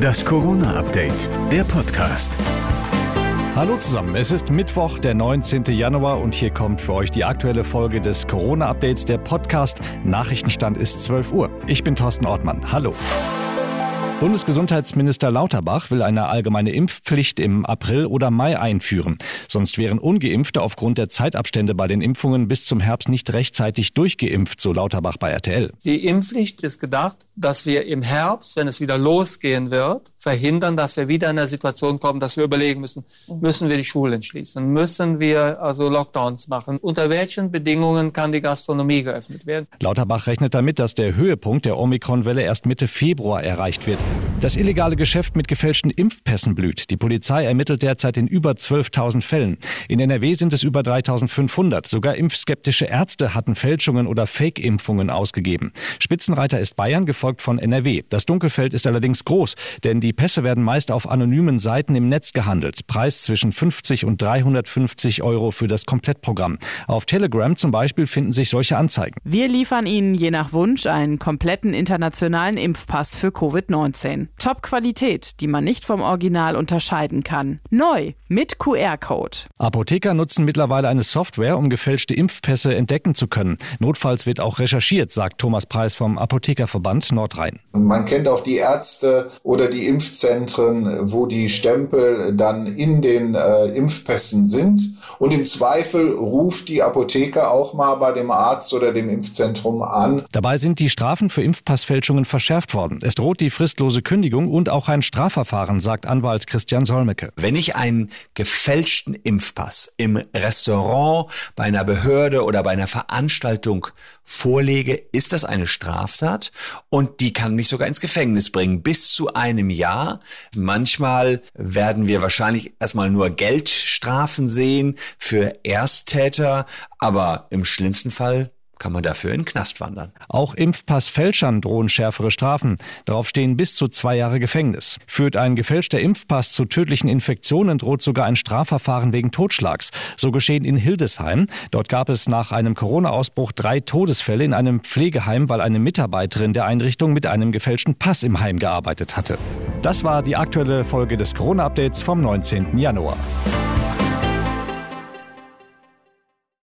Das Corona-Update, der Podcast. Hallo zusammen, es ist Mittwoch, der 19. Januar und hier kommt für euch die aktuelle Folge des Corona-Updates, der Podcast. Nachrichtenstand ist 12 Uhr. Ich bin Thorsten Ortmann. Hallo. Bundesgesundheitsminister Lauterbach will eine allgemeine Impfpflicht im April oder Mai einführen. Sonst wären ungeimpfte aufgrund der Zeitabstände bei den Impfungen bis zum Herbst nicht rechtzeitig durchgeimpft, so Lauterbach bei RTL. Die Impfpflicht ist gedacht, dass wir im Herbst, wenn es wieder losgehen wird, verhindern, dass wir wieder in eine Situation kommen, dass wir überlegen müssen, müssen wir die Schulen schließen, müssen wir also Lockdowns machen, unter welchen Bedingungen kann die Gastronomie geöffnet werden. Lauterbach rechnet damit, dass der Höhepunkt der Omikron-Welle erst Mitte Februar erreicht wird. you Das illegale Geschäft mit gefälschten Impfpässen blüht. Die Polizei ermittelt derzeit in über 12.000 Fällen. In NRW sind es über 3.500. Sogar impfskeptische Ärzte hatten Fälschungen oder Fake-Impfungen ausgegeben. Spitzenreiter ist Bayern, gefolgt von NRW. Das Dunkelfeld ist allerdings groß, denn die Pässe werden meist auf anonymen Seiten im Netz gehandelt. Preis zwischen 50 und 350 Euro für das Komplettprogramm. Auf Telegram zum Beispiel finden sich solche Anzeigen. Wir liefern Ihnen je nach Wunsch einen kompletten internationalen Impfpass für Covid-19. 2019. Top-Qualität, die man nicht vom Original unterscheiden kann. Neu mit QR-Code. Apotheker nutzen mittlerweile eine Software, um gefälschte Impfpässe entdecken zu können. Notfalls wird auch recherchiert, sagt Thomas Preis vom Apothekerverband Nordrhein. Man kennt auch die Ärzte oder die Impfzentren, wo die Stempel dann in den äh, Impfpässen sind. Und im Zweifel ruft die Apotheker auch mal bei dem Arzt oder dem Impfzentrum an. Dabei sind die Strafen für Impfpassfälschungen verschärft worden. Es droht die fristlose fristlose Kündigung und auch ein Strafverfahren, sagt Anwalt Christian Solmecke. Wenn ich einen gefälschten Impfpass im Restaurant, bei einer Behörde oder bei einer Veranstaltung vorlege, ist das eine Straftat und die kann mich sogar ins Gefängnis bringen, bis zu einem Jahr. Manchmal werden wir wahrscheinlich erstmal nur Geldstrafen sehen für Ersttäter, aber im schlimmsten Fall kann man dafür in den Knast wandern. Auch Impfpassfälschern drohen schärfere Strafen. Darauf stehen bis zu zwei Jahre Gefängnis. Führt ein gefälschter Impfpass zu tödlichen Infektionen, droht sogar ein Strafverfahren wegen Totschlags. So geschehen in Hildesheim. Dort gab es nach einem Corona-Ausbruch drei Todesfälle in einem Pflegeheim, weil eine Mitarbeiterin der Einrichtung mit einem gefälschten Pass im Heim gearbeitet hatte. Das war die aktuelle Folge des Corona-Updates vom 19. Januar.